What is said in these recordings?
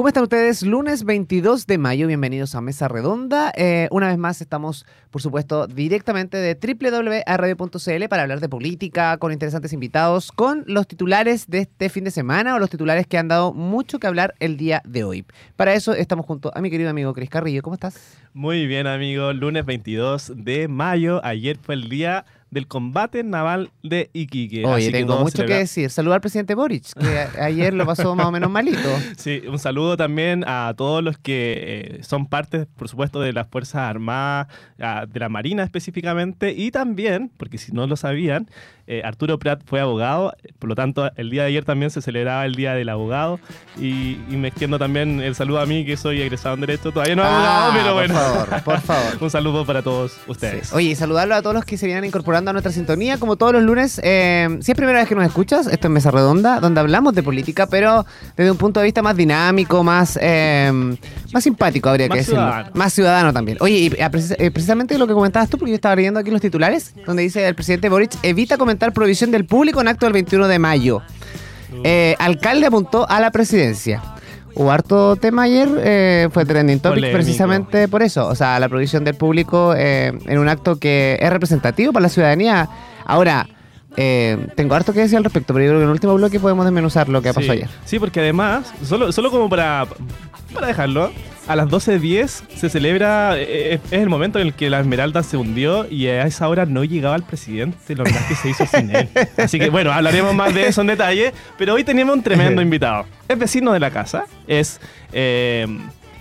¿Cómo están ustedes? Lunes 22 de mayo, bienvenidos a Mesa Redonda. Eh, una vez más estamos, por supuesto, directamente de www.radio.cl para hablar de política, con interesantes invitados, con los titulares de este fin de semana o los titulares que han dado mucho que hablar el día de hoy. Para eso estamos junto a mi querido amigo Cris Carrillo. ¿Cómo estás? Muy bien, amigo. Lunes 22 de mayo. Ayer fue el día del combate naval de Iquique. Oye, tengo mucho que decir. Saludar al presidente Boric, que ayer lo pasó más o menos malito. Sí, un saludo también a todos los que eh, son parte, por supuesto, de las Fuerzas Armadas, de la Marina específicamente, y también, porque si no lo sabían, eh, Arturo Prat fue abogado, por lo tanto, el día de ayer también se celebraba el Día del Abogado, y, me extiendo también el saludo a mí, que soy egresado en Derecho, todavía no abogado, ah, pero bueno. Por favor, por favor. un saludo para todos ustedes. Oye, y saludarlo a todos los que se vienen incorporando a nuestra sintonía, como todos los lunes. Eh, si es primera vez que nos escuchas, esto es Mesa Redonda, donde hablamos de política, pero desde un punto de vista más dinámico, más, eh, más simpático, habría que decirlo. Más ciudadano también. Oye, y eh, precisamente lo que comentabas tú, porque yo estaba leyendo aquí los titulares, donde dice el presidente Boric evita comentar provisión del público en acto del 21 de mayo. alcalde apuntó a la presidencia. Hubo harto tema ayer, eh, fue trending topic precisamente por eso. O sea, la provisión del público eh, en un acto que es representativo para la ciudadanía. Ahora, eh, tengo harto que decir al respecto, pero yo creo que en el último bloque podemos desmenuzar lo que pasó ayer. Sí, porque además, solo, solo como para, para dejarlo, a las 12.10 se celebra, eh, eh, es el momento en el que la Esmeralda se hundió y a esa hora no llegaba el presidente, lo verdad que se hizo sin él. Así que bueno, hablaremos más de eso en detalle, pero hoy teníamos un tremendo invitado. Es vecino de la casa, es... Eh,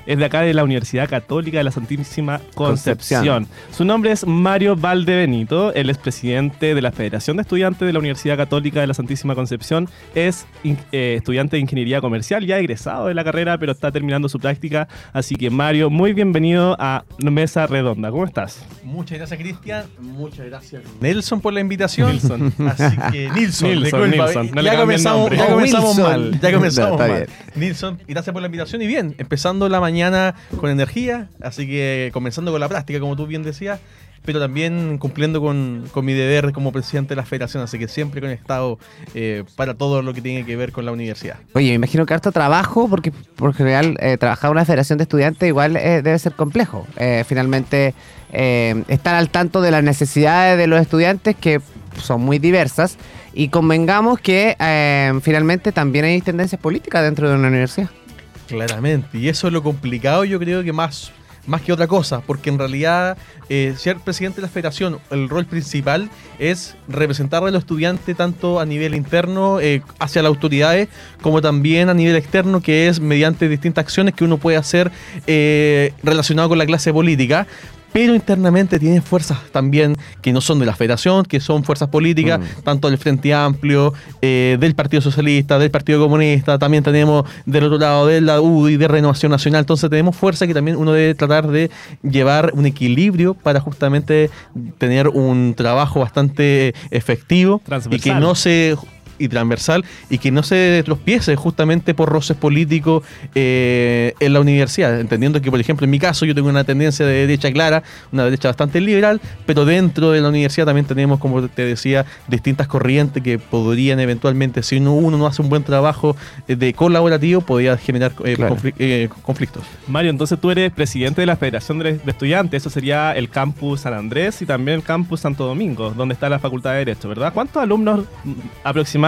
es de acá de la Universidad Católica de la Santísima Concepción. Su nombre es Mario Valdebenito, él es presidente de la Federación de Estudiantes de la Universidad Católica de la Santísima Concepción, es eh, estudiante de Ingeniería Comercial, ya egresado de la carrera, pero está terminando su práctica. Así que Mario, muy bienvenido a Mesa Redonda. ¿Cómo estás? Muchas gracias, Cristian. Muchas gracias, Nelson, por la invitación. Nilson. Así que Nilson, Nilson, ya, comenzamos, ya comenzamos mal. Ya comenzamos mal. Nilson, gracias por la invitación. Y bien, empezando la mañana con energía, así que comenzando con la práctica, como tú bien decías, pero también cumpliendo con, mi deber como presidente de la federación, así que siempre conectado eh, para todo lo que tiene que ver con la universidad. Oye, me imagino que harto trabajo, porque por general eh, trabajar en una federación de estudiantes igual eh, debe ser complejo. finalmente, estar al tanto de las necesidades de los estudiantes, que son muy diversas, y convengamos que finalmente también hay tendencias políticas dentro de una universidad. Claramente, y eso es lo complicado yo creo que más, más que otra cosa, porque en realidad eh, ser presidente de la federación, el rol principal es representar a los estudiantes tanto a nivel interno eh, hacia las autoridades como también a nivel externo, que es mediante distintas acciones que uno puede hacer eh, relacionado con la clase política pero internamente tienen fuerzas también que no son de la federación, que son fuerzas políticas, mm. tanto del Frente Amplio, eh, del Partido Socialista, del Partido Comunista, también tenemos del otro lado de la UDI, de Renovación Nacional, entonces tenemos fuerza que también uno debe tratar de llevar un equilibrio para justamente tener un trabajo bastante efectivo y que no se y transversal y que no se tropiece justamente por roces políticos eh, en la universidad. Entendiendo que, por ejemplo, en mi caso yo tengo una tendencia de derecha clara, una derecha bastante liberal, pero dentro de la universidad también tenemos, como te decía, distintas corrientes que podrían eventualmente, si uno, no hace un buen trabajo eh, de colaborativo, podría generar eh, conflictos. Mario, entonces tú eres presidente de la Federación de Estudiantes, eso sería el campus San Andrés y también el campus Santo Domingo, donde está la Facultad de Derecho, ¿verdad? ¿Cuántos alumnos mm,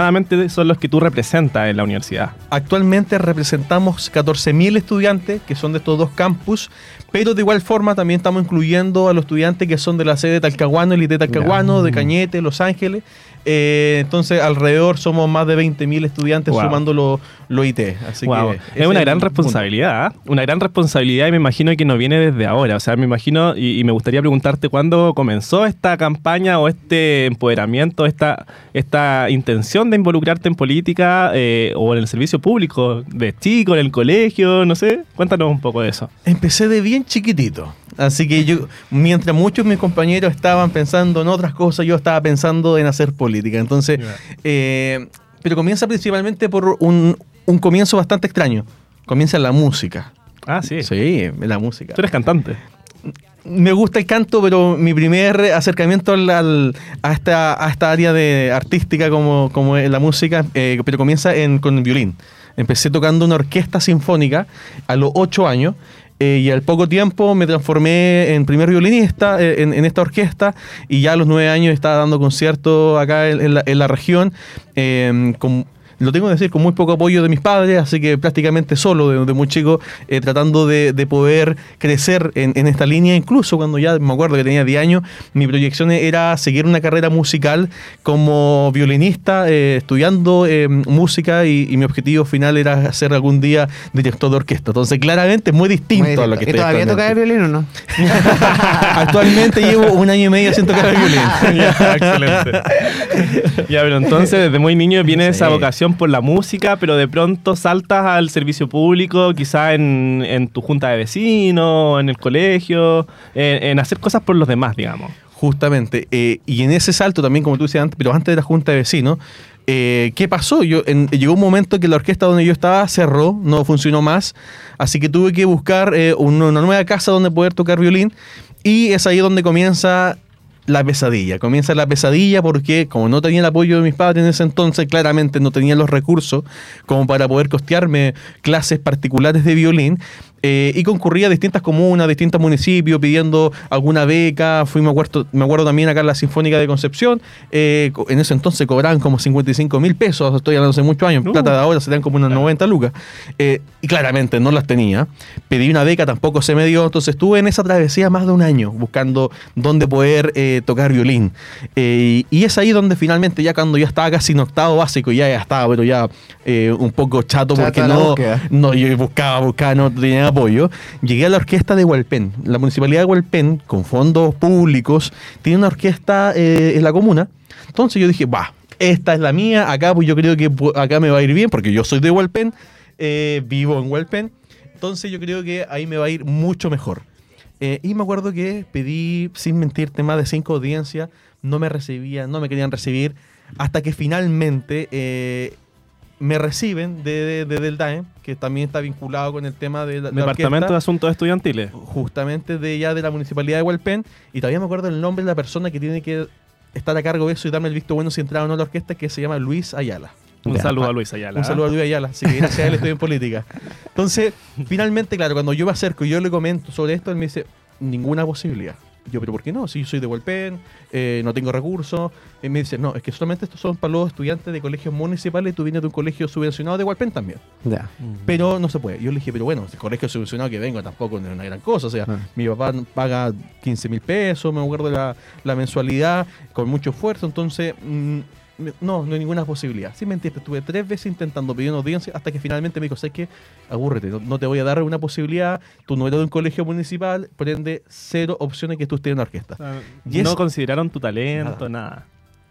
aproximadamente son los que tú representas en la universidad? Actualmente representamos 14.000 estudiantes que son de estos dos campus, pero de igual forma también estamos incluyendo a los estudiantes que son de la sede de Talcahuano, el IT Talcahuano, de Cañete, Los Ángeles. Eh, entonces, alrededor somos más de 20.000 estudiantes sumando los lo IT. Así que es una gran responsabilidad, ¿ah? una gran responsabilidad y me imagino que no viene desde ahora. O sea, me imagino y, me gustaría preguntarte cuándo comenzó esta campaña o este empoderamiento, esta, esta intención de involucrarte en política eh, o en el servicio público, de chico, en el colegio, no sé. Cuéntanos un poco de eso. Empecé de bien chiquitito. Así que yo, mientras muchos de mis compañeros estaban pensando en otras cosas, yo estaba pensando en hacer política. Entonces, eh, pero comienza principalmente por un, un comienzo bastante extraño. Comienza la música. Ah, sí. Sí, la música. Tú eres cantante. me gusta el canto, pero mi primer acercamiento al- al- a, esta, a esta área de artística como, como es la música, eh, pero comienza en, con el violín. Empecé tocando una orquesta sinfónica a los ocho años. Eh, y al poco tiempo me transformé en primer violinista eh, en, en esta orquesta y ya a los nueve años estaba dando conciertos acá en, la, en la región eh, lo tengo que decir, con muy poco apoyo de mis padres, así que prácticamente solo, de, de muy chico, eh, tratando de, de poder crecer en, en esta línea. Incluso cuando ya me acuerdo que tenía 10 años, mi proyección era seguir una carrera musical como violinista, eh, estudiando eh, música y, y mi objetivo final era ser algún día director de orquesta. Entonces, claramente es muy distinto Muy a lo que ¿Y estoy todavía toca el actualmente. violín o no? Actualmente llevo un año y medio sin tocar el violín. ya, excelente. ya, pero entonces desde muy niño viene esa Sí. Por la música, pero de pronto saltas al servicio público, quizá en, tu junta de vecinos, en el colegio, en, hacer cosas por los demás, digamos. Justamente. eh, y en ese salto también, como tú decías antes, pero antes de la junta de vecinos, eh, ¿qué pasó? Yo, llegó un momento que la orquesta donde yo estaba cerró, no funcionó más, así que tuve que buscar eh, un- una nueva casa donde poder tocar violín y es ahí donde comienza la pesadilla. Comienza la pesadilla porque como no tenía el apoyo de mis padres en ese entonces, claramente no tenía los recursos como para poder costearme clases particulares de violín. Eh, y concurría a distintas comunas, distintos municipios pidiendo alguna beca. Fui, me acuerdo, me acuerdo también acá en la Sinfónica de Concepción. eh, en ese entonces cobraban como 55 mil pesos. Estoy hablando hace muchos años. En Uh. plata de ahora serían como unas 90 lucas. Eh, y claramente no las tenía. Pedí una beca, tampoco se me dio. Entonces estuve en esa travesía más de un año buscando dónde poder tocar violín. Y es ahí donde finalmente, ya cuando ya estaba casi en octavo básico, ya, ya estaba, pero ya un poco chato, Chato porque no, no, yo buscaba, buscaba, no tenía apoyo. Llegué a la orquesta de Hualpén. La municipalidad de Hualpén, con fondos públicos, tiene una orquesta eh, en la comuna. Entonces yo dije, va, esta es la mía, acá pues yo creo que acá me va a ir bien, porque yo soy de Hualpén, eh, vivo en Hualpén. Entonces yo creo que ahí me va a ir mucho mejor. Eh, y me acuerdo que pedí, sin mentirte, más de cinco audiencias, no me recibían, no me querían recibir, hasta que finalmente me reciben de, de, de del DAE, que también está vinculado con el tema de la, la Departamento de Asuntos Estudiantiles. justamente de ya de la municipalidad de Hualpén, y todavía me acuerdo el nombre de la persona que tiene que estar a cargo de eso y darme el visto bueno si entraba o no a la orquesta, que se llama Luis Ayala. Un Ya. saludo a Luis Ayala. Un saludo a Luis Ayala, así que gracias a él estoy en política. Entonces, finalmente, claro, cuando yo me acerco y yo le comento sobre esto, él me dice, ninguna posibilidad. Yo, pero ¿por qué no? Si yo soy de Hualpén, eh, no tengo recursos. Y me dice, no, es que solamente estos son para los estudiantes de colegios municipales tú vienes de un colegio subvencionado de Hualpén también. Ya. Pero no se puede. Yo le dije, pero bueno, el colegio subvencionado que vengo tampoco no es una gran cosa. O sea, Ah. mi papá paga 15 mil pesos, me acuerdo la, la mensualidad, con mucho esfuerzo. Entonces, mm, no, no hay ninguna posibilidad. Sin mentirte, estuve tres veces intentando pedir una audiencia hasta que finalmente me dijo, ¿sabes qué? Agúrrete, no, no te voy a dar una posibilidad. Tú no eres de un colegio municipal, por ende, cero opciones que tú estés en la orquesta. Y no es- consideraron tu talento, nada.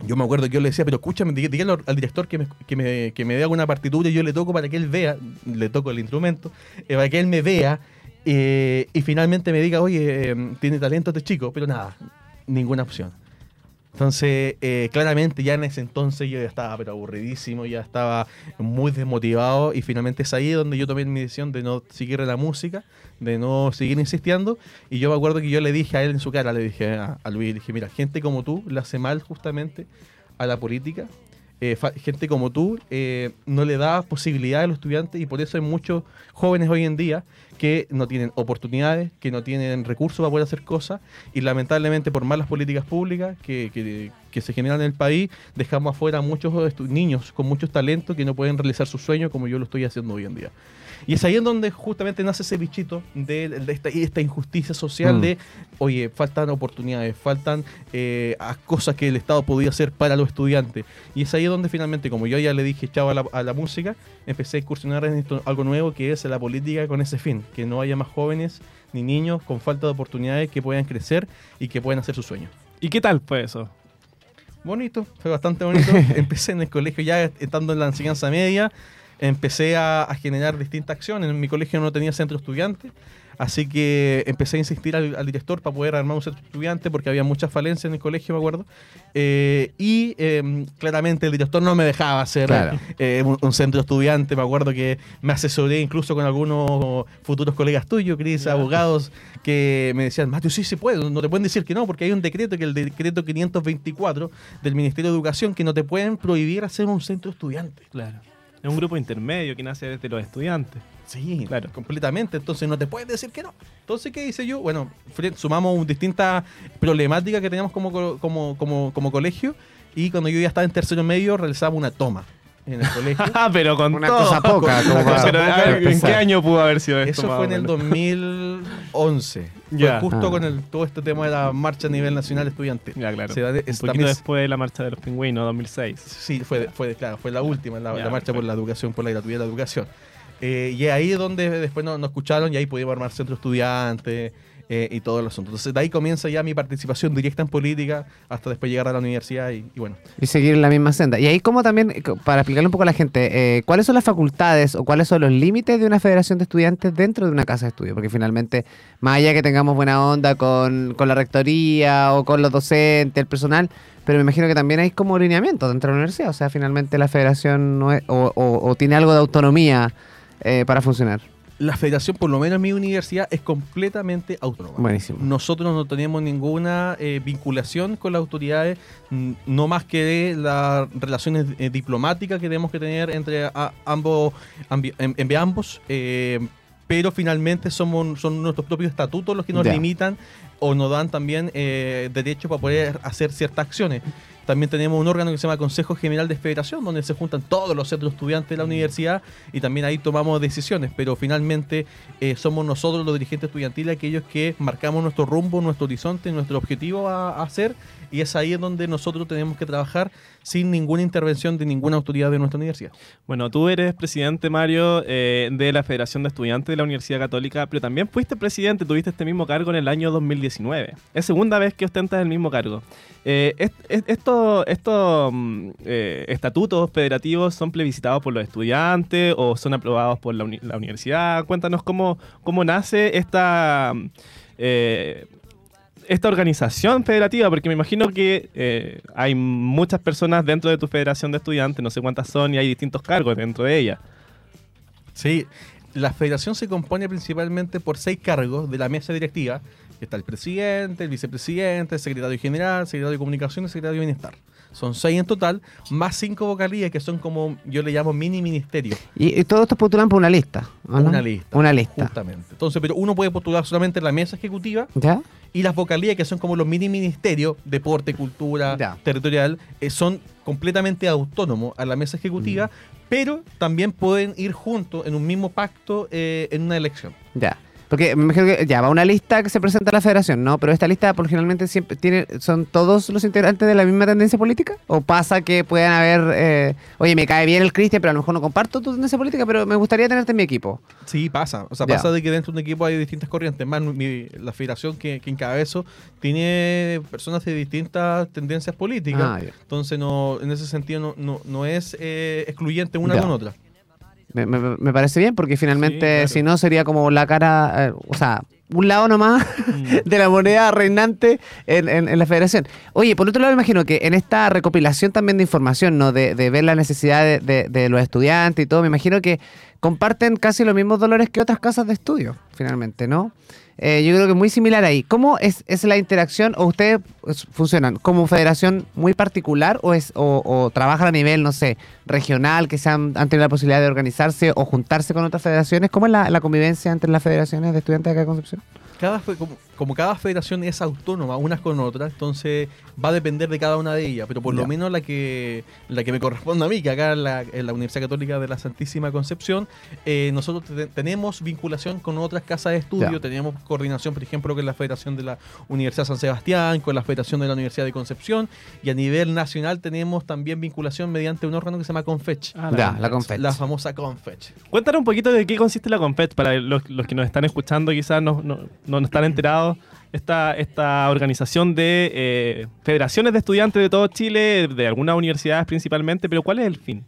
Yo me acuerdo que yo le decía, pero escúchame, dí- dígale al director que me, que, me, que me dé alguna partitura y yo le toco para que él vea, le toco el instrumento, eh, para que él me vea eh, y finalmente me diga, oye, eh, tiene talento este chico, pero nada, ninguna opción. Entonces, eh, claramente ya en ese entonces yo ya estaba pero aburridísimo, ya estaba muy desmotivado y finalmente es ahí donde yo tomé mi decisión de no seguir en la música, de no seguir insistiendo y yo me acuerdo que yo le dije a él en su cara, le dije a, Luis, le dije, mira, gente como tú le hace mal justamente a la política, eh, gente como tú eh, no le da posibilidad a los estudiantes y por eso hay muchos jóvenes hoy en día que no tienen oportunidades, que no tienen recursos para poder hacer cosas y lamentablemente por malas políticas públicas que, que- se generan en el país dejamos afuera a muchos niños con muchos talentos que no pueden realizar sus sueños como yo lo estoy haciendo hoy en día. Y es ahí en donde justamente nace ese bichito de, de esta, esta injusticia social Mm. de, oye, faltan oportunidades, faltan eh, cosas que el Estado podía hacer para los estudiantes. Y es ahí donde finalmente, como yo ya le dije chao a la, a la música, empecé a incursionar en esto, algo nuevo que es la política con ese fin, que no haya más jóvenes ni niños con falta de oportunidades que puedan crecer y que puedan hacer sus sueños. ¿Y qué tal fue eso? Bonito, fue bastante bonito. empecé en el colegio ya estando en la enseñanza media, empecé a, a generar distintas acciones. En mi colegio no tenía centro estudiante, Así que empecé a insistir al, al director para poder armar un centro estudiante porque había muchas falencias en el colegio, me acuerdo. Eh, y eh, claramente el director no me dejaba hacer Claro. eh, un, un centro estudiante. Me acuerdo que me asesoré incluso con algunos futuros colegas tuyos, Cris, abogados, que me decían, Mateo, sí se puede, no te pueden decir que no, porque hay un decreto, que es el decreto 524 del Ministerio de Educación, que no te pueden prohibir hacer un centro estudiante. Claro. Es un grupo intermedio que nace desde los estudiantes. Sí, Claro. completamente. Entonces no te puedes decir que no. Entonces, ¿qué hice yo? Bueno, sumamos distintas problemáticas que teníamos como, co- como, como, como colegio y cuando yo ya estaba en tercero medio realizaba una toma en el colegio. Ah, pero con Una todo. cosa poca, como Una cosa para- Pero, a poca, ver, ¿en qué año pudo haber sido esto? Eso fue en el menos? 2011. Ya. Fue justo Ah. con el, todo este tema de la marcha a nivel nacional estudiantil. Ya, claro. Se da de- un poquito también- después de la marcha de los pingüinos, 2006. Sí, fue, fue, claro, fue la última, la, Ya, la marcha por la educación, por la gratuidad de la educación. Eh, y ahí es donde después nos, nos escucharon y ahí pudimos armar centro estudiante eh, y todo el asunto. Entonces de ahí comienza ya mi participación directa en política hasta después llegar a la universidad y, bueno. Y seguir en la misma senda. Y ahí como también, eh, para explicarle un poco a la gente, eh, ¿cuáles son las facultades o cuáles son los límites de una federación de estudiantes dentro de una casa de estudio? Porque finalmente, más allá que tengamos buena onda con, con la rectoría o con los docentes, el personal, pero me imagino que también hay como lineamientos dentro de la universidad. O sea, finalmente la federación no es- o tiene algo de autonomía eh, para funcionar. La federación, por lo menos en mi universidad, es completamente autónoma. Buenísimo. Nosotros no tenemos ninguna eh, vinculación con las autoridades, mm, no más que las relaciones eh, diplomáticas que tenemos que tener entre a- ambos, ambi- en- entre ambos, eh, pero finalmente somos, son nuestros propios estatutos los que nos limitan o nos dan también eh, derecho para poder hacer ciertas acciones. También tenemos un órgano que se llama Consejo General de Federación, donde se juntan todos los centros estudiantes de la universidad y también ahí tomamos decisiones, pero finalmente eh, somos nosotros los dirigentes estudiantiles aquellos que marcamos nuestro rumbo, nuestro horizonte, nuestro objetivo a, hacer y es ahí en donde nosotros tenemos que trabajar sin ninguna intervención de ninguna autoridad de nuestra universidad. Bueno, tú eres presidente, Mario, eh, de la Federación de Estudiantes de la Universidad Católica, pero también fuiste presidente, tuviste este mismo cargo en el año 2019. Es segunda vez que ostentas el mismo cargo. Eh, est- est- esto- estos mm, eh, estatutos federativos son plebiscitados por los estudiantes o son aprobados por la, uni- la universidad. Cuéntanos cómo, cómo nace esta... eh, esta organización federativa, porque me imagino que eh, hay muchas personas dentro de tu federación de estudiantes, no sé cuántas son, y hay distintos cargos dentro de ella. Sí, la federación se compone principalmente por seis cargos de la mesa directiva, está el presidente, el vicepresidente, el secretario general, el secretario de comunicación y el secretario de bienestar. Son seis en total, más cinco vocalías que son como yo le llamo mini ministerios. Y, y todos estos postulan por una lista. Una lista. Una lista. Justamente. Entonces, pero uno puede postular solamente en la mesa ejecutiva ¿Ya? y las vocalías, que son como los mini ministerios, deporte, cultura, Ya. territorial, eh, son completamente autónomos a la mesa ejecutiva, Mm. pero también pueden ir juntos en un mismo pacto eh, en una elección. Ya. Porque me imagino que ya va una lista que se presenta a la federación, ¿no? Pero esta lista por generalmente siempre tiene, son todos los integrantes de la misma tendencia política. ¿O pasa que puedan haber, eh, oye, me cae bien el Cristian, pero a lo mejor no comparto tu tendencia política, pero me gustaría tenerte en mi equipo? Sí, pasa. O sea, Ya. pasa de que dentro de un equipo hay distintas corrientes. Más, mi- la federación que, que encabezo tiene personas de distintas tendencias políticas. Ah. Entonces, no, en ese sentido, no, no, no es eh, excluyente una Ya. con otra. Me, me- me parece bien porque finalmente claro. si no sería como la cara, eh, o sea, un lado nomás Mm. de la moneda reinante en, en- en la federación. Oye, por otro lado, me imagino que en esta recopilación también de información, ¿no? De, de ver la necesidad de, de- de los estudiantes y todo, me imagino que comparten casi los mismos dolores que otras casas de estudio, finalmente, ¿no? Eh, yo creo que es muy similar ahí. ¿Cómo es, es la interacción o ustedes pues, funcionan como federación muy particular o, es, o, o trabajan a nivel, no sé, regional, que se han, han tenido la posibilidad de organizarse o juntarse con otras federaciones? ¿Cómo es la, la convivencia entre las federaciones de estudiantes de acá de Concepción? Cada, como, como cada federación es autónoma unas con otras, entonces va a depender de cada una de ellas, pero por Ya. lo menos la que la que me corresponde a mí, que acá en la, en la Universidad Católica de la Santísima Concepción, eh, nosotros te- tenemos vinculación con otras casas de estudio, Ya. tenemos coordinación, por ejemplo, con la Federación de la Universidad San Sebastián, con la Federación de la Universidad de Concepción, y a nivel nacional tenemos también vinculación mediante un órgano que se llama Confech. Ah, Ya, la Confech. La famosa Confech. Cuéntanos un poquito de qué consiste la Confet para los, los que nos están escuchando, quizás no, no, no están enterados. Esta, esta organización de eh, federaciones de estudiantes de todo Chile, de algunas universidades principalmente, pero ¿cuál es el fin?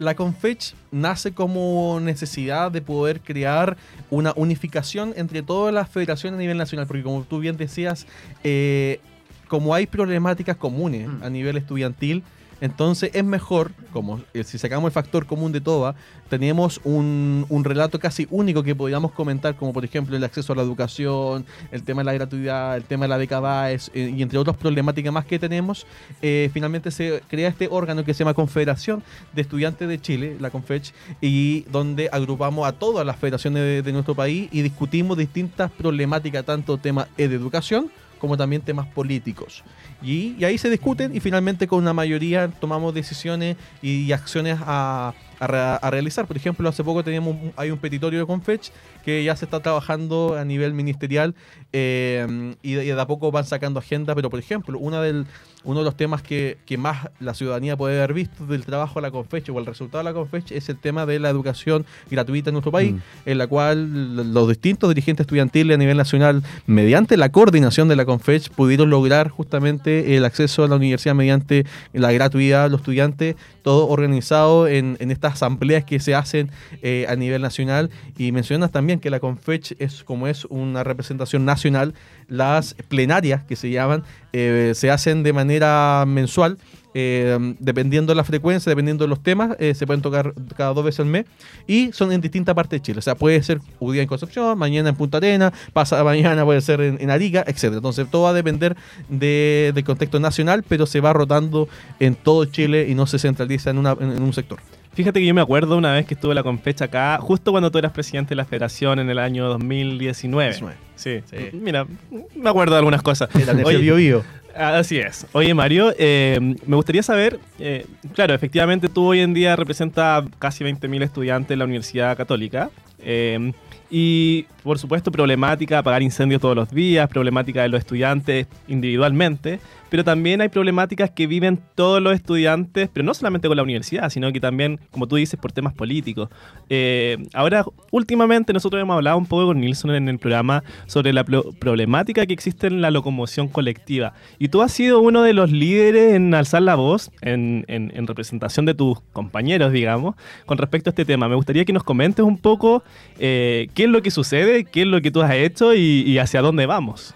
La Confech nace como necesidad de poder crear una unificación entre todas las federaciones a nivel nacional, porque como tú bien decías, eh, como hay problemáticas comunes Mm. a nivel estudiantil, entonces es mejor, como eh, si sacamos el factor común de todas, tenemos un, relato casi único que podríamos comentar, como por ejemplo el acceso a la educación, el tema de la gratuidad, el tema de la beca BAES, eh, y entre otras problemáticas más que tenemos, eh, finalmente se crea este órgano que se llama Confederación de Estudiantes de Chile, la CONFECH, y donde agrupamos a todas las federaciones de, nuestro país y discutimos distintas problemáticas, tanto temas eh, de educación como también temas políticos. Y, ahí se discuten y finalmente con una mayoría tomamos decisiones y, acciones a, a re- a realizar. Por ejemplo, hace poco teníamos hay un petitorio de Confech que ya se está trabajando a nivel ministerial eh, y, de, y de a poco van sacando agenda, pero por ejemplo, una del, uno de los temas que, que más la ciudadanía puede haber visto del trabajo de la Confech o el resultado de la Confech es el tema de la educación gratuita en nuestro país, Mm. en la cual los distintos dirigentes estudiantiles a nivel nacional, mediante la coordinación de la Confech, pudieron lograr justamente el acceso a la universidad mediante la gratuidad a los estudiantes, todo organizado en, en estas asambleas que se hacen eh, a nivel nacional. Y mencionas también que la Confech es como es una representación nacional, las plenarias que se llaman, eh, se hacen de manera mensual. eh, dependiendo de la frecuencia, dependiendo de los temas, eh, se pueden tocar cada dos veces al mes y son en distintas partes de Chile. O sea, puede ser un día en Concepción, mañana en Punta Arena, pasada mañana puede ser en, en Arica, etcétera. Entonces todo va a depender de- del contexto nacional, pero se va rotando en todo Chile y no se centraliza en, una- en un sector. Fíjate que yo me acuerdo una vez que estuve la Confecha acá, justo cuando tú eras presidente de la federación en el año 2019. 19. Sí. Sí. Mira, me acuerdo de algunas cosas. Oye, Bio Bio. Así es. Oye, Mario, eh, me gustaría saber, eh, claro, efectivamente tú hoy en día representas casi 20.000 estudiantes en la Universidad Católica. eh, y, por supuesto, problemática, apagar incendios todos los días, problemática de los estudiantes individualmente, pero también hay problemáticas que viven todos los estudiantes, pero no solamente con la universidad, sino que también, como tú dices, por temas políticos. Eh, ahora, últimamente nosotros hemos hablado un poco con Nilsson en el programa sobre la pro- problemática que existe en la locomoción colectiva. Y tú has sido uno de los líderes en alzar la voz, en, en- en representación de tus compañeros, digamos, con respecto a este tema. Me gustaría que nos comentes un poco eh, qué es lo que sucede, qué es lo que tú has hecho y, y hacia dónde vamos.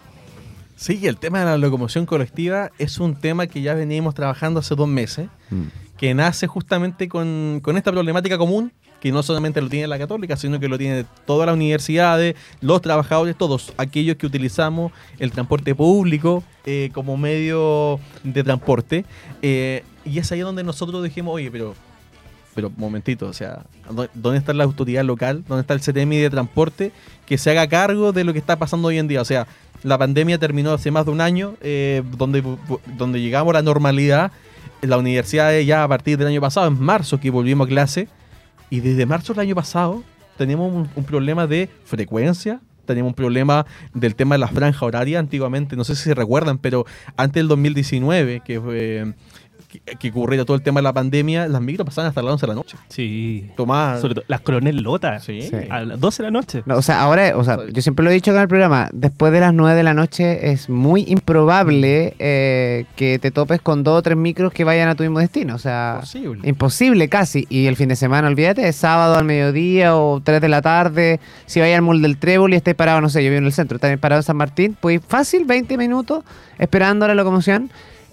Sí, el tema de la locomoción colectiva es un tema que ya venimos trabajando hace dos meses, que nace justamente con, con esta problemática común, que no solamente lo tiene la católica, sino que lo tiene todas las universidades, los trabajadores, todos aquellos que utilizamos el transporte público eh, como medio de transporte. Eh, y es ahí donde nosotros dijimos, oye, pero pero momentito, o sea, ¿dó- ¿dónde está la autoridad local? ¿Dónde está el CTMI de transporte que se haga cargo de lo que está pasando hoy en día? O sea, la pandemia terminó hace más de un año, eh, donde, donde llegamos a la normalidad. La universidad ya a partir del año pasado, en marzo, que volvimos a clase, y desde marzo del año pasado tenemos un, problema de frecuencia, tenemos un problema del tema de la franja horaria. Antiguamente, no sé si se recuerdan, pero antes del 2019, que fue que, que ocurriera todo el tema de la pandemia, las micros pasaban hasta las 11 de la noche. Sí. Tomás. Sobre todo las coronel Lota. Sí. Sí. A las 12 de la noche. No, o sea, ahora, o sea, yo siempre lo he dicho acá en el programa, después de las 9 de la noche es muy improbable eh, que te topes con dos o tres micros que vayan a tu mismo destino. O sea, Posible. imposible casi. Y el fin de semana, olvídate, es sábado al mediodía o 3 de la tarde. Si vais al mall del Trébol y estáis parado, no sé, yo vivo en el centro, estáis parado en San Martín, pues fácil 20 minutos esperando la locomoción.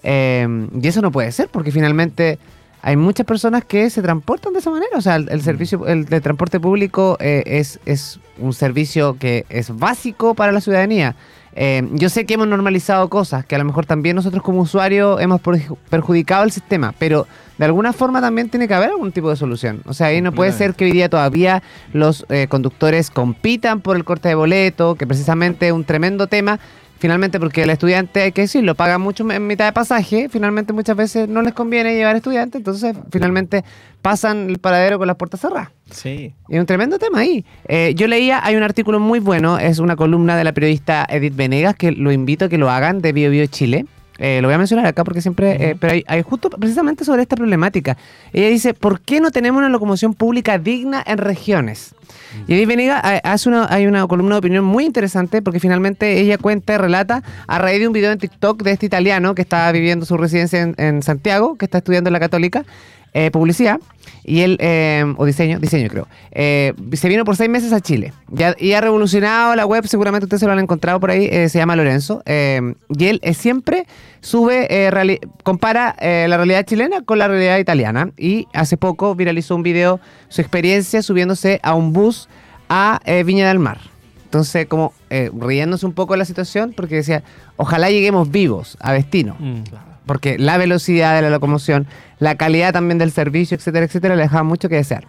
Eh, y eso no puede ser porque finalmente hay muchas personas que se transportan de esa manera. O sea, el, el servicio, el de transporte público eh, es, es un servicio que es básico para la ciudadanía. Eh, yo sé que hemos normalizado cosas, que a lo mejor también nosotros como usuarios hemos perju- perjudicado el sistema, pero de alguna forma también tiene que haber algún tipo de solución. O sea, ahí no puede ser que hoy día todavía los eh, conductores compitan por el corte de boleto, que precisamente es un tremendo tema. Finalmente, porque el estudiante, hay que decirlo, paga mucho en mitad de pasaje, finalmente muchas veces no les conviene llevar estudiantes, entonces finalmente pasan el paradero con las puertas cerradas. Sí. Y un tremendo tema ahí. Eh, yo leía, hay un artículo muy bueno, es una columna de la periodista Edith Venegas, que lo invito a que lo hagan, de Bio Bio Chile. Eh, lo voy a mencionar acá porque siempre, eh, pero hay, hay justo precisamente sobre esta problemática. Ella dice, ¿por qué no tenemos una locomoción pública digna en regiones? Y Edith Venegas eh, hace una, hay una columna de opinión muy interesante porque finalmente ella cuenta y relata a raíz de un video en TikTok de este italiano que está viviendo su residencia en, en Santiago, que está estudiando en la Católica, eh, publicidad y él, eh, o diseño, diseño creo, eh, se vino por seis meses a Chile. Ya- y ha revolucionado la web, seguramente ustedes se lo han encontrado por ahí, eh, se llama Lorenzo, y él siempre sube, compara la realidad chilena con la realidad italiana. Y hace poco viralizó un video, su experiencia subiéndose a un bus a Viña del Mar. Entonces, como riéndose un poco de la situación, porque decía, ojalá lleguemos vivos a destino Mm. Porque la velocidad de la locomoción, la calidad también del servicio, etcétera, etcétera, le dejaba mucho que desear.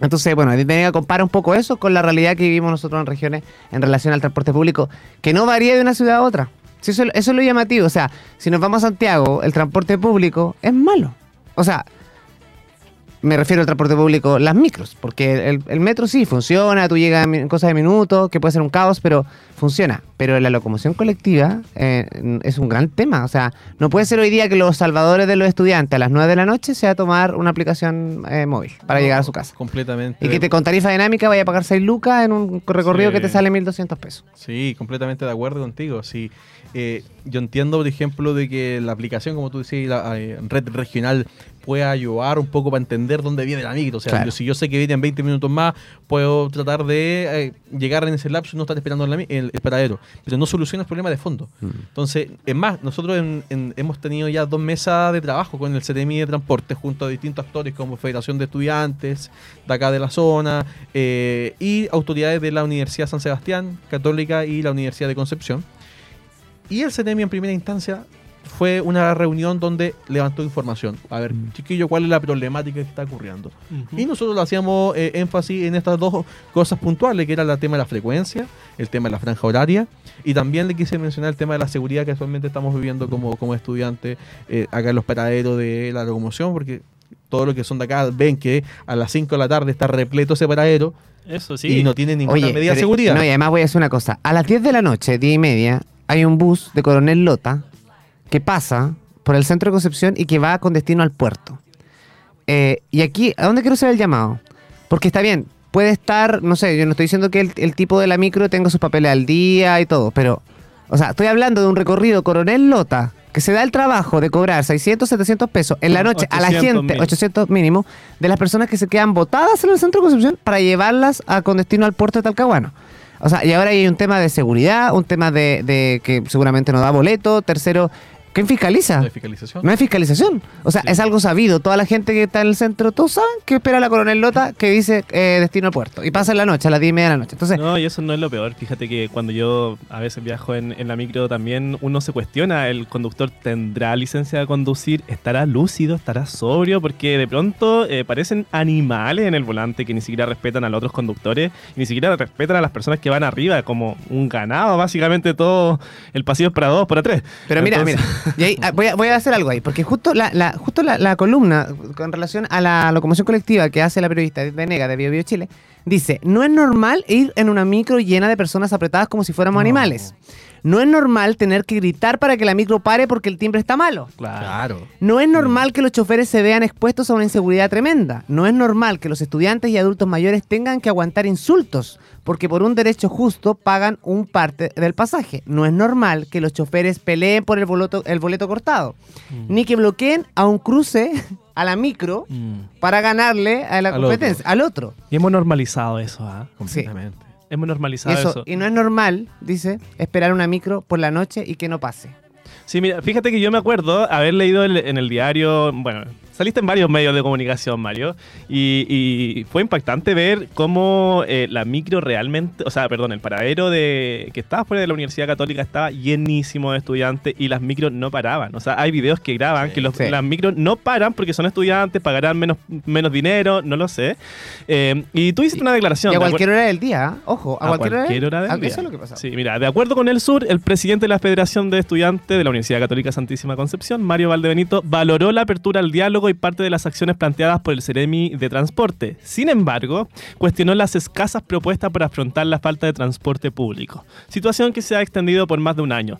Entonces, bueno, Venega compara un poco eso con la realidad que vivimos nosotros en regiones en relación al transporte público, que no varía de una ciudad a otra. Sí, eso, eso es lo llamativo. O sea, si nos vamos a Santiago, el transporte público es malo. O sea, me refiero al transporte público, las micros, porque el, el metro sí funciona, tú llegas en cosas de minutos, que puede ser un caos, pero funciona. Pero la locomoción colectiva eh, es un gran tema. O sea, no puede ser hoy día que los salvadores de los estudiantes a las 9 de la noche sea tomar una aplicación eh, móvil para llegar a su casa. Completamente. Y que te con tarifa dinámica vaya a pagar 6 lucas en un recorrido Sí. que te sale 1.200 pesos. Sí, completamente de acuerdo contigo. Sí, Eh, yo entiendo, por ejemplo, de que la aplicación, como tú decías, la eh, red regional pueda ayudar un poco para entender dónde viene la micro. O sea, Claro. yo- si yo sé que viene en 20 minutos más, puedo tratar de eh, llegar en ese lapso y no estar esperando en el, el paradero. Pero no soluciona el problema de fondo. Entonces, es más, nosotros en- en- hemos tenido ya dos mesas de trabajo con el CTMI de transporte junto a distintos actores como Federación de Estudiantes de acá de la zona eh, y autoridades de la Universidad San Sebastián Católica y la Universidad de Concepción. Y el CTMI en primera instancia fue una reunión donde levantó información. A ver, chiquillo, ¿cuál es la problemática que está ocurriendo? Y nosotros le hacíamos eh, énfasis en estas dos cosas puntuales, que era el tema de la frecuencia, el tema de la franja horaria, y también le quise mencionar el tema de la seguridad que actualmente estamos viviendo como, como estudiantes eh, acá en los paraderos de la locomoción, porque todos los que son de acá ven que a las 5 de la tarde está repleto ese paradero Eso sí. y no tiene ninguna medida de seguridad. No, y además voy a decir una cosa. A las 10 de la noche, 10 y media, hay un bus de Coronel Lota que pasa por el centro de Concepción y que va con destino al puerto. Eh, y aquí, ¿a dónde quiero hacer el llamado? Porque está bien, puede estar, no sé, yo no estoy diciendo que el, el tipo de la micro tenga sus papeles al día y todo, pero, o sea, estoy hablando de un recorrido Coronel Lota que se da el trabajo de cobrar 600, 700 pesos en la noche a la 800 gente, mínimo. 800 mínimo, de las personas que se quedan botadas en el centro de Concepción para llevarlas a, con destino al puerto de Talcahuano. O sea, y ahora hay un tema de seguridad, un tema de, de que seguramente no da boleto. Tercero, ¿quién fiscaliza? de fiscalización. No hay fiscalización. O sea, Sí. es algo sabido. Toda la gente que está en el centro, todos saben que espera la coronel Lota que dice eh, destino al puerto. Y pasa en la noche, a las 10 y media de la noche. Entonces, No, y eso no es lo peor. Fíjate que cuando yo a veces viajo en, en la micro también uno se cuestiona, el conductor tendrá licencia de conducir, estará lúcido, estará sobrio, porque de pronto eh, parecen animales en el volante que ni siquiera respetan a los otros conductores, y ni siquiera respetan a las personas que van arriba, como un ganado, básicamente todo el pasillo es para dos, para tres. Pero mira, Entonces- mira, y ahí, ah, voy, a, voy a hacer algo ahí, porque justo la, la- justo la, la columna con relación a la locomoción colectiva que hace la periodista Venega de Bio Bio Chile, dice, no es normal ir en una micro llena de personas apretadas como si fuéramos No. animales. No es normal tener que gritar para que la micro pare porque el timbre está malo. Claro. No es normal que los choferes se vean expuestos a una inseguridad tremenda. No es normal que los estudiantes y adultos mayores tengan que aguantar insultos porque por un derecho justo pagan un parte del pasaje. No es normal que los choferes peleen por el boleto, el boleto cortado, ni que bloqueen a un cruce a la micro Mm. para ganarle a la Al competencia, al otro. Y hemos normalizado eso, ¿ah? Completamente. Hemos normalizado Eso, eso. y no es normal, dice, esperar una micro por la noche y que no pase. Sí, mira, fíjate que yo me acuerdo haber leído el- en el diario, bueno, saliste en varios medios de comunicación, Mario, y, y fue impactante ver cómo eh, la micro realmente, o sea, perdón, el paradero de que estaba fuera de la Universidad Católica estaba llenísimo de estudiantes y las micros no paraban. O sea, hay videos que graban Sí, que los, sí. las micros no paran porque son estudiantes, pagarán menos, menos dinero, no lo sé. Eh, y tú hiciste una declaración. Y a ¿de acuer- cualquier hora del día, ¿ah? ojo, a, a cualquier, hora del ah, día. Eso es lo que pasa. Sí, mira, de acuerdo con el Sur, el presidente de la Federación de Estudiantes de la Universidad Católica Santísima Concepción, Mario Valdebenito, valoró la apertura al diálogo y parte de las acciones planteadas por el Ceremi de Transporte. Sin embargo, cuestionó las escasas propuestas para afrontar la falta de transporte público, situación que se ha extendido por más de un año.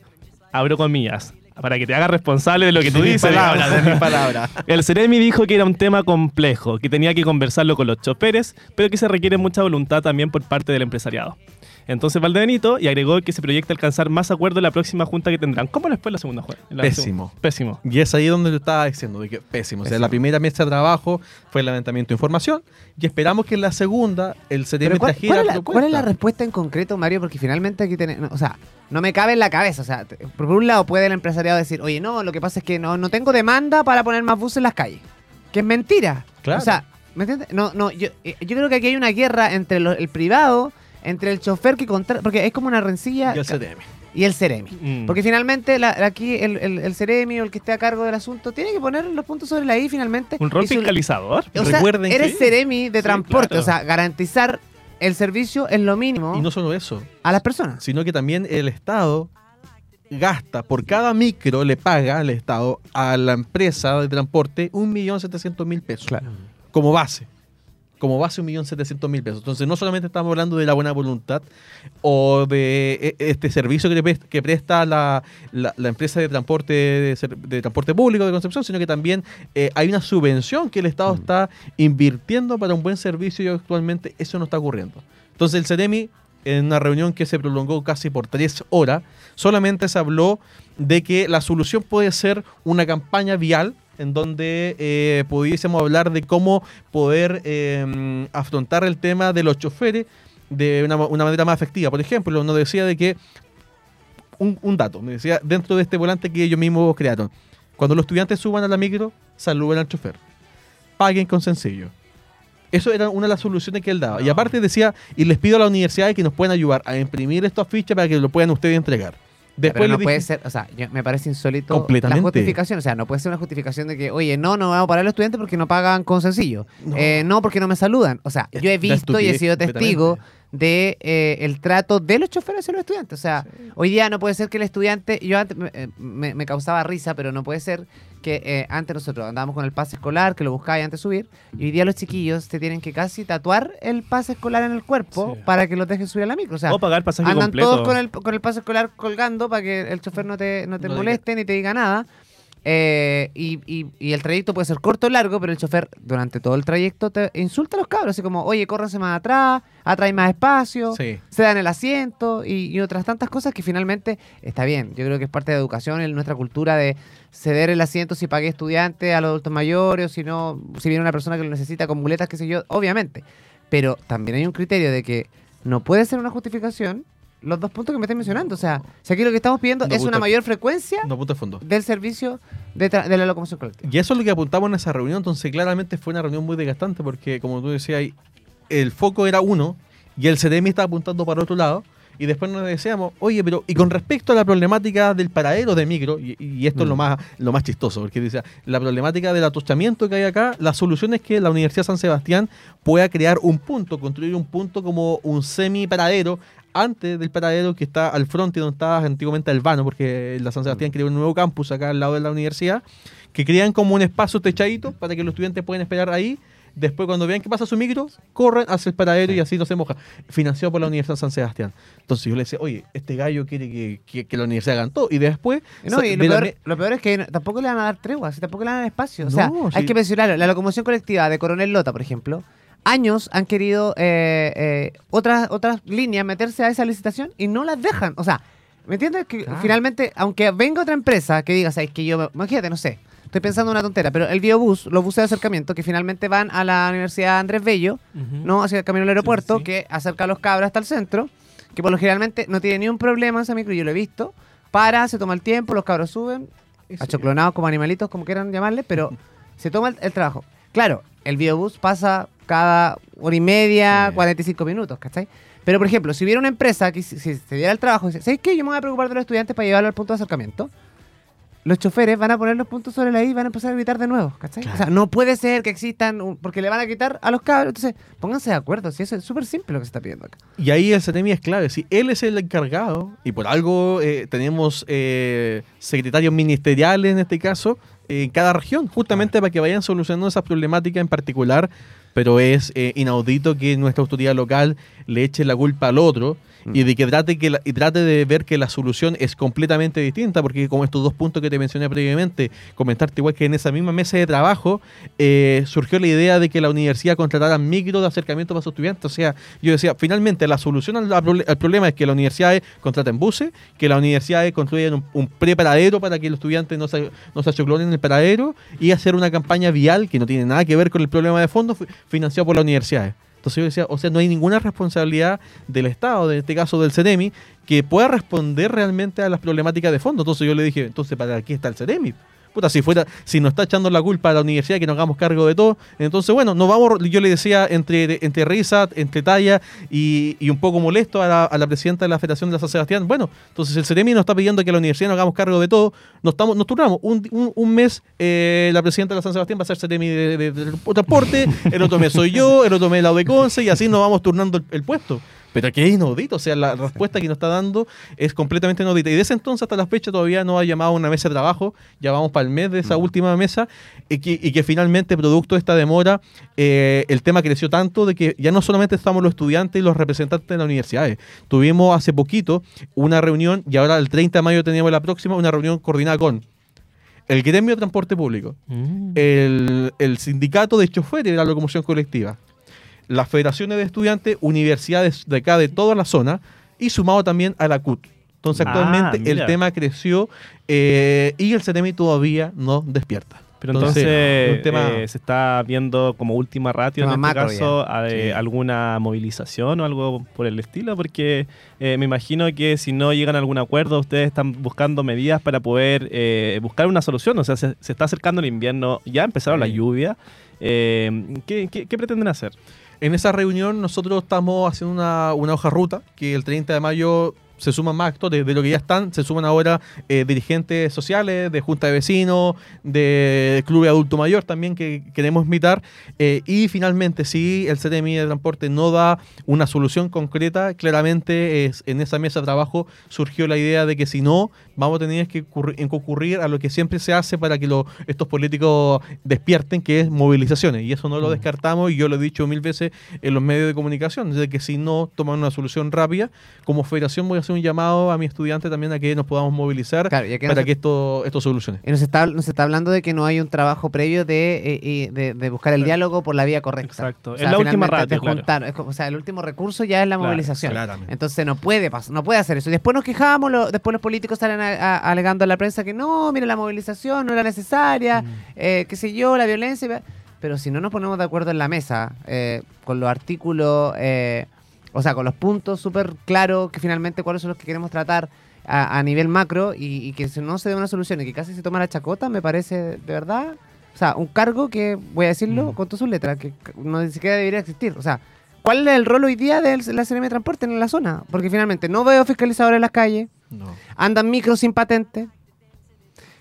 Abro comillas. Para que te hagas responsable de lo que tú dices. digamos. de mis palabras. El Ceremi dijo que era un tema complejo, que tenía que conversarlo con los choferes, pero que se requiere mucha voluntad también por parte del empresariado. Entonces Valdebenito y agregó que se proyecta alcanzar más acuerdo en la próxima junta que tendrán. ¿Cómo les fue la segunda junta? Pésimo. Pésimo. Y es ahí donde lo estaba diciendo, de que pésimo. O sea, la primera mesa de trabajo fue el levantamiento de información y esperamos que en la segunda el CTM ¿cuál, trajera cuál es la, cuál es la respuesta en concreto, Mario? Porque finalmente aquí tenemos. O sea, no me cabe en la cabeza. O sea, por un lado puede el empresariado decir, oye, no, lo que pasa es que no, no tengo demanda para poner más buses en las calles. Que es mentira. Claro. O sea, ¿me entiendes? No, no, yo, eh, yo creo que aquí hay una guerra entre lo- el privado, entre el chofer que contrata. Porque es como una rencilla. Y el CTM. y el Ceremi. Mm. Porque finalmente la- aquí el, el, el Ceremi o el que esté a cargo del asunto tiene que poner los puntos sobre la I finalmente. Un rol fiscalizador. o sea, Recuerden eres que- Ceremi de Sí, transporte, claro. o sea, garantizar el servicio es lo mínimo Y no solo eso, a las personas. sino que también el Estado gasta por cada micro, le paga al Estado a la empresa de transporte 1.700.000 pesos. Como base. Como base 1.700.000 pesos. Entonces no solamente estamos hablando de la buena voluntad o de e- este servicio que, presta la, la- la empresa de transporte de, de transporte público de Concepción, sino que también eh, hay una subvención que el Estado está invirtiendo para un buen servicio y actualmente eso no está ocurriendo. Entonces el CEREMI, en una reunión que se prolongó casi por tres horas, solamente se habló de que la solución puede ser una campaña vial en donde eh, pudiésemos hablar de cómo poder eh, afrontar el tema de los choferes de una, una manera más efectiva. Por ejemplo, nos decía de que, un, un dato, me decía, dentro de este volante que ellos mismos crearon, cuando los estudiantes suban a la micro, saluden al chofer, paguen con sencillo. Eso era una de las soluciones que él daba. Y No. aparte decía, y les pido a la universidad que nos puedan ayudar a imprimir estos fichas para que lo puedan ustedes entregar. Después Pero no puede ser, o sea, yo- me parece insólito Completamente. la justificación. O sea, no puede ser una justificación de que, oye, no, no vamos a parar a los estudiantes porque no pagan con sencillo. No. Eh, no, porque no me saludan. O sea, yo he visto y he sido testigo de eh, el trato de los choferes y los estudiantes. O sea, hoy día no puede ser que el estudiante, yo antes me, eh, me- me causaba risa, pero no puede ser que eh, antes nosotros andábamos con el pase escolar, que lo buscáis antes de subir, y hoy día los chiquillos te tienen que casi tatuar el pase escolar en el cuerpo Sí. para que los dejes subir a la micro. O sea, o pagar pasaje Andan completo. todos con el, con el pase escolar colgando para que el chofer no te, no te No diga- moleste ni te diga nada. Eh, y, y- y el trayecto puede ser corto o largo, pero el chofer durante todo el trayecto te insulta a los cabros, así como, oye, córranse más atrás, atrae más espacio, Sí. se dan el asiento y, y otras tantas cosas que finalmente está bien. Yo creo que es parte de la educación, en nuestra cultura de ceder el asiento si pagué estudiante a los adultos mayores o si no, si viene una persona que lo necesita con muletas, qué sé yo, obviamente. Pero también hay un criterio de que no puede ser una justificación los dos puntos que me estás mencionando. O sea, si aquí lo que estamos pidiendo No, es una mayor frecuencia No del servicio de, la locomoción colectiva. Y eso es lo que apuntamos en esa reunión, entonces claramente fue una reunión muy desgastante porque, como tú decías, ahí, el foco era uno y el CDM estaba apuntando para otro lado. Y después nos decíamos, oye, pero y con respecto a la problemática del paradero de micro, y, y esto es lo Mm. más, lo más chistoso, porque dice, la problemática del atochamiento que hay acá, la solución es que la Universidad San Sebastián pueda crear un punto, construir un punto como un semi paradero antes del paradero que está al frente donde estaba antiguamente el vano, porque la San Sebastián creó un nuevo campus acá al lado de la universidad, que crean como un espacio techadito para que los estudiantes puedan esperar ahí. Después, cuando vean que pasa su micro, corren hacia el paradero y así no se moja. Financiado por la Universidad San Sebastián. Entonces yo le decía, oye, este gallo quiere que, que- que la universidad hagan todo. Y después. No, y lo de peor, lo peor es que tampoco le van a dar tregua, si tampoco le van a dar espacio. O sea, No, hay sí. que mencionarlo. La locomoción colectiva de Coronel Lota, por ejemplo, años han querido eh, eh, otras, otras líneas meterse a esa licitación y no las dejan. O sea, ¿me entiendes? Que finalmente, aunque venga otra empresa que diga, ¿sabes? Que yo, imagínate, no sé, estoy pensando en una tontera, pero el biobús, los buses de acercamiento que finalmente van a la Universidad Andrés Bello. ¿no? Hacia el camino del aeropuerto, sí. que acerca a los cabros hasta el centro, que por lo generalmente no tiene ni un problema esa micro, yo lo he visto. Para, se toma el tiempo, los cabros suben, achoclonados como animalitos, como quieran llamarle, pero se toma el, el trabajo. Claro, el biobús pasa cada hora y media, Sí. 45 minutos, ¿cachai? Pero, por ejemplo, si hubiera una empresa que si, si se diera el trabajo y dice, ¿sabes qué? Yo me voy a preocupar de los estudiantes para llevarlo al punto de acercamiento. Los choferes van a poner los puntos sobre la I y van a empezar a gritar de nuevo, ¿cachai? O sea, no puede ser que existan, un- porque le van a quitar a los cabros. Entonces, pónganse de acuerdo, si eso es súper simple lo que se está pidiendo acá. Y ahí el CETEMI es clave. Si él es el encargado, y por algo eh, tenemos eh, secretarios ministeriales en este caso, en cada región, justamente para que vayan solucionando esas problemáticas en particular pero es eh, inaudito que nuestra autoridad local le eche la culpa al otro y de que trate, que la- y trate de ver que la solución es completamente distinta, porque como estos dos puntos que te mencioné previamente, comentarte igual que en esa misma mesa de trabajo eh, surgió la idea de que la universidad contratara micro de acercamiento para sus estudiantes. O sea, yo decía, finalmente la solución al, al proble- al problema es que las universidades contraten buses, que las universidades construyan un, preparadero para que los estudiantes no se, no se achoclonen en el paradero y hacer una campaña vial que no tiene nada que ver con el problema de fondo, fi- financiado por las universidades. Entonces yo decía, o sea, no hay ninguna responsabilidad del Estado, en este caso del CEREMI, que pueda responder realmente a las problemáticas de fondo. Entonces yo le dije, entonces, ¿para qué está el CEREMI? Puta, si fuera, si nos está echando la culpa a la universidad que nos hagamos cargo de todo, entonces bueno, nos vamos, yo le decía entre, entre risa, entre talla y, y un poco molesto a la, presidenta de la Federación de la San Sebastián, bueno, entonces el CEREMI nos está pidiendo que la universidad nos hagamos cargo de todo, nos, estamos, nos turnamos, un, un- mes eh, la presidenta de la San Sebastián va a ser CEREMI de, de- transporte, el otro mes soy yo, el otro mes la de Conce y así nos vamos turnando el puesto. Pero que es inaudito, o sea, la respuesta que nos está dando es completamente inaudita. Y de ese entonces hasta la fecha todavía no ha llamado a una mesa de trabajo, ya vamos para el mes de esa última mesa, y que, y que finalmente, producto de esta demora, eh, el tema creció tanto de que ya no solamente estamos los estudiantes y los representantes de las universidades. Tuvimos hace poquito una reunión, y ahora el 30 de mayo teníamos la próxima, una reunión coordinada con el gremio de transporte público, Mm. el, el sindicato de choferes de la locomoción colectiva, las federaciones de estudiantes, universidades de acá de toda la zona y sumado también a la CUT. Entonces Ah, actualmente el tema creció eh, y el CEREMI todavía no despierta. Pero entonces, un tema- eh, se está viendo como última ratio en este macro caso a- de Sí. alguna movilización o algo por el estilo, porque eh, me imagino que si no llegan a algún acuerdo, ustedes están buscando medidas para poder eh, buscar una solución. O sea, se, se está acercando el invierno, ya empezaron Sí. las lluvias. Eh, ¿qué, qué, qué pretenden hacer? En esa reunión nosotros estamos haciendo una, hoja ruta que el 30 de mayo se suman más actores de lo que ya están, se suman ahora eh, dirigentes sociales, de junta de vecinos, de club de adulto mayor también que queremos invitar. eh, y finalmente, si el CTMI de transporte no da una solución concreta, claramente es, en esa mesa de trabajo surgió la idea de que si no, vamos a tener que concurrir a lo que siempre se hace para que lo- estos políticos despierten, que es movilizaciones. Y eso no lo Mm. descartamos y yo lo he dicho mil veces en los medios de comunicación, de que si no toman una solución rápida, como federación voy a hacer un llamado a mi estudiante también a que nos podamos movilizar Claro, para que esto, esto solucione. Y nos está, nos está hablando de que no hay un trabajo previo de, eh, de, de buscar el diálogo por la vía correcta. Exacto. Es la última ratio, claro. Es o sea, el último recurso ya es la Claro, movilización. claramente. Entonces no puede pas- no puede hacer eso. Y después nos quejamos, lo- después los políticos salen a- a- alegando a la prensa que no, mira, la movilización no era necesaria, Mm. eh, qué sé yo, la violencia. Pero si no nos ponemos de acuerdo en la mesa, eh, con los artículos, eh, o sea, con los puntos súper claros, que finalmente cuáles son los que queremos tratar a, a nivel macro y, y que si no se dé una solución y que casi se toma la chacota, me parece de verdad. O sea, un cargo que, voy a decirlo Mm. con todas sus letras, que no ni siquiera debería existir. O sea, ¿cuál es el rol hoy día de la CNM de Transporte en la zona? Porque finalmente no veo fiscalizadores en las calles, No. andan micros sin patente,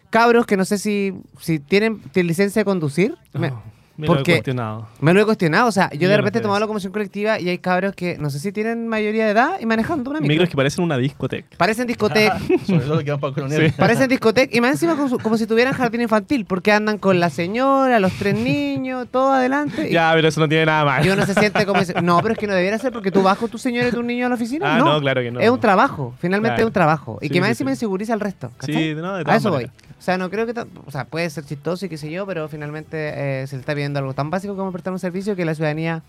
cabros que no sé si, si tienen, tienen licencia de conducir. Me- Me lo he porque- cuestionado. me lo he cuestionado, o sea, yo de repente he tomado la locomoción colectiva y hay cabros que no sé si tienen mayoría de edad y manejando una micro. Micros que parecen una discoteca. Parecen discoteca, Sobre todo que van para. Sí. parecen discoteca y más encima como, como si tuvieran jardín infantil, porque andan con la señora, los tres niños, todo adelante. y- Ya, pero eso no tiene nada más. y uno se siente como ese- no, pero es que no debiera ser porque tú vas con tu señora y tu niño a la oficina. Ah, no, no, claro que no. Es un trabajo, finalmente Claro. es un trabajo. Y Sí, que más sí, encima sí. inseguriza al resto. Sí, no, de a todas eso maneras. voy. O sea, no creo que. O sea, puede ser chistoso y qué sé yo, pero finalmente eh, se le está pidiendo algo tan básico como prestar un servicio que la ciudadanía,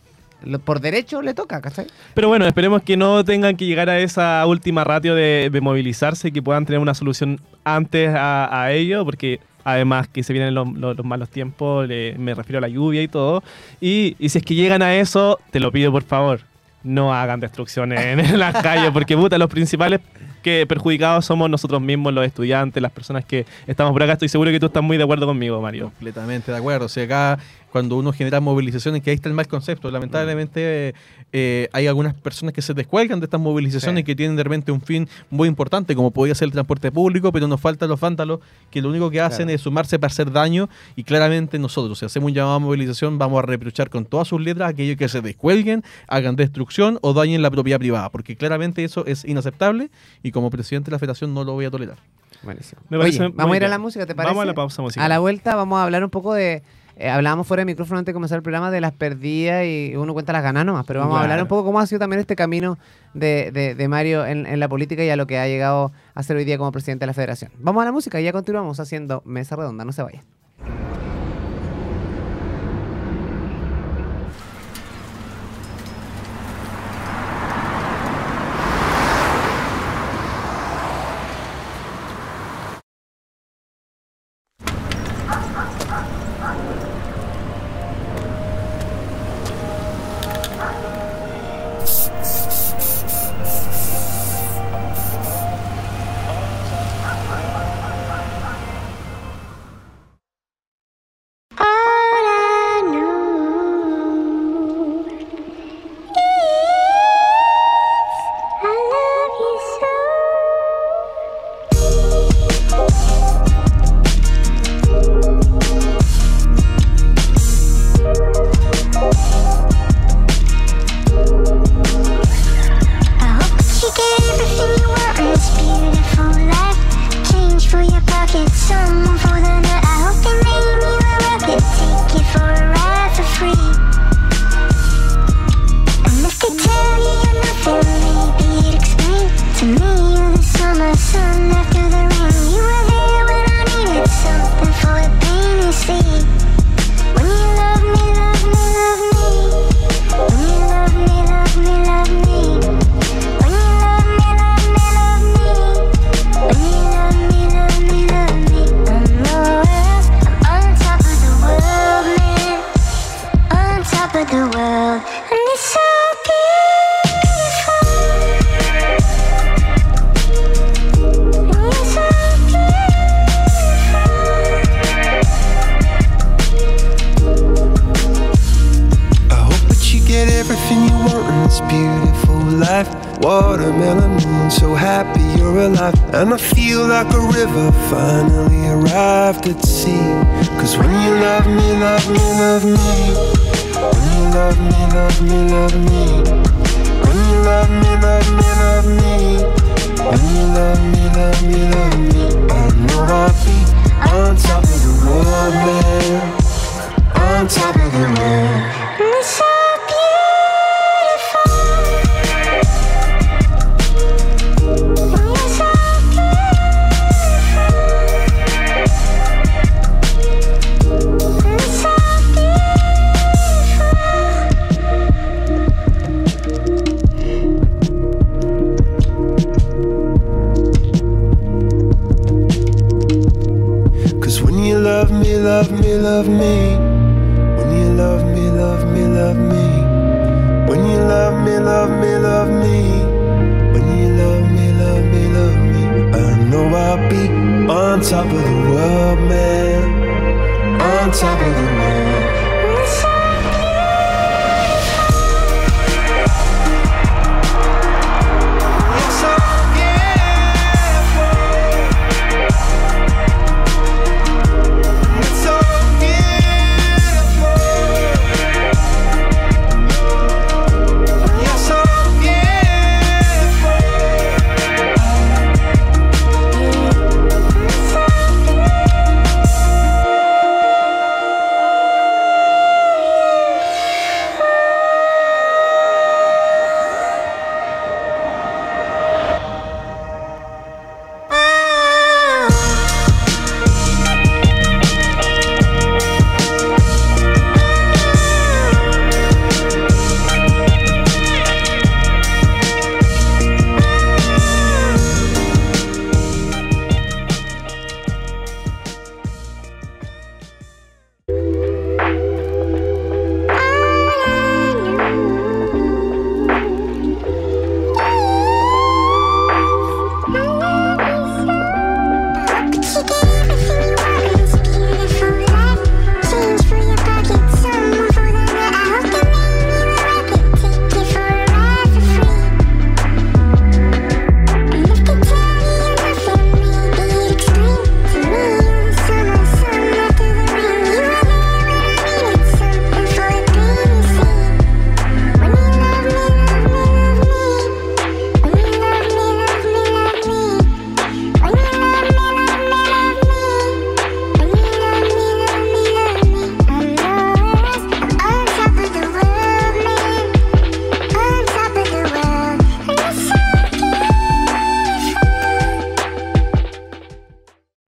por derecho, le toca, ¿cachai? Pero bueno, esperemos que no tengan que llegar a esa última ratio de, movilizarse y que puedan tener una solución antes a, ello, porque además que se vienen los, los- los malos tiempos, le- me refiero a la lluvia y todo. Y, y si es que llegan a eso, te lo pido por favor, no hagan destrucciones en las calles, porque puta, los principales que perjudicados somos nosotros mismos, los estudiantes, las personas que estamos por acá. Estoy seguro que tú estás muy de acuerdo conmigo, Mario. Completamente de acuerdo. O sea, acá cuando uno genera movilizaciones, que ahí está el mal concepto. Lamentablemente eh, hay algunas personas que se descuelgan de estas movilizaciones Sí. que tienen de repente un fin muy importante, como podría ser el transporte público, pero nos faltan los vándalos que lo único que hacen Claro. es sumarse para hacer daño y claramente nosotros, si hacemos un llamado a movilización, vamos a reprochar con todas sus letras a aquellos que se descuelguen, hagan destrucción o dañen la propiedad privada, porque claramente eso es inaceptable y como presidente de la federación no lo voy a tolerar. Buenísimo. Vamos a ir a la música, ¿te parece? Vamos a la pausa musical. A la vuelta vamos a hablar un poco de... Eh, hablábamos fuera de micrófono antes de comenzar el programa de las perdidas y uno cuenta las ganas nomás, pero vamos a hablar un poco cómo ha sido también este camino de, de, de Mario en, en, la política y a lo que ha llegado a ser hoy día como presidente de la federación. Vamos a la música y ya continuamos haciendo Mesa Redonda, no se vayan.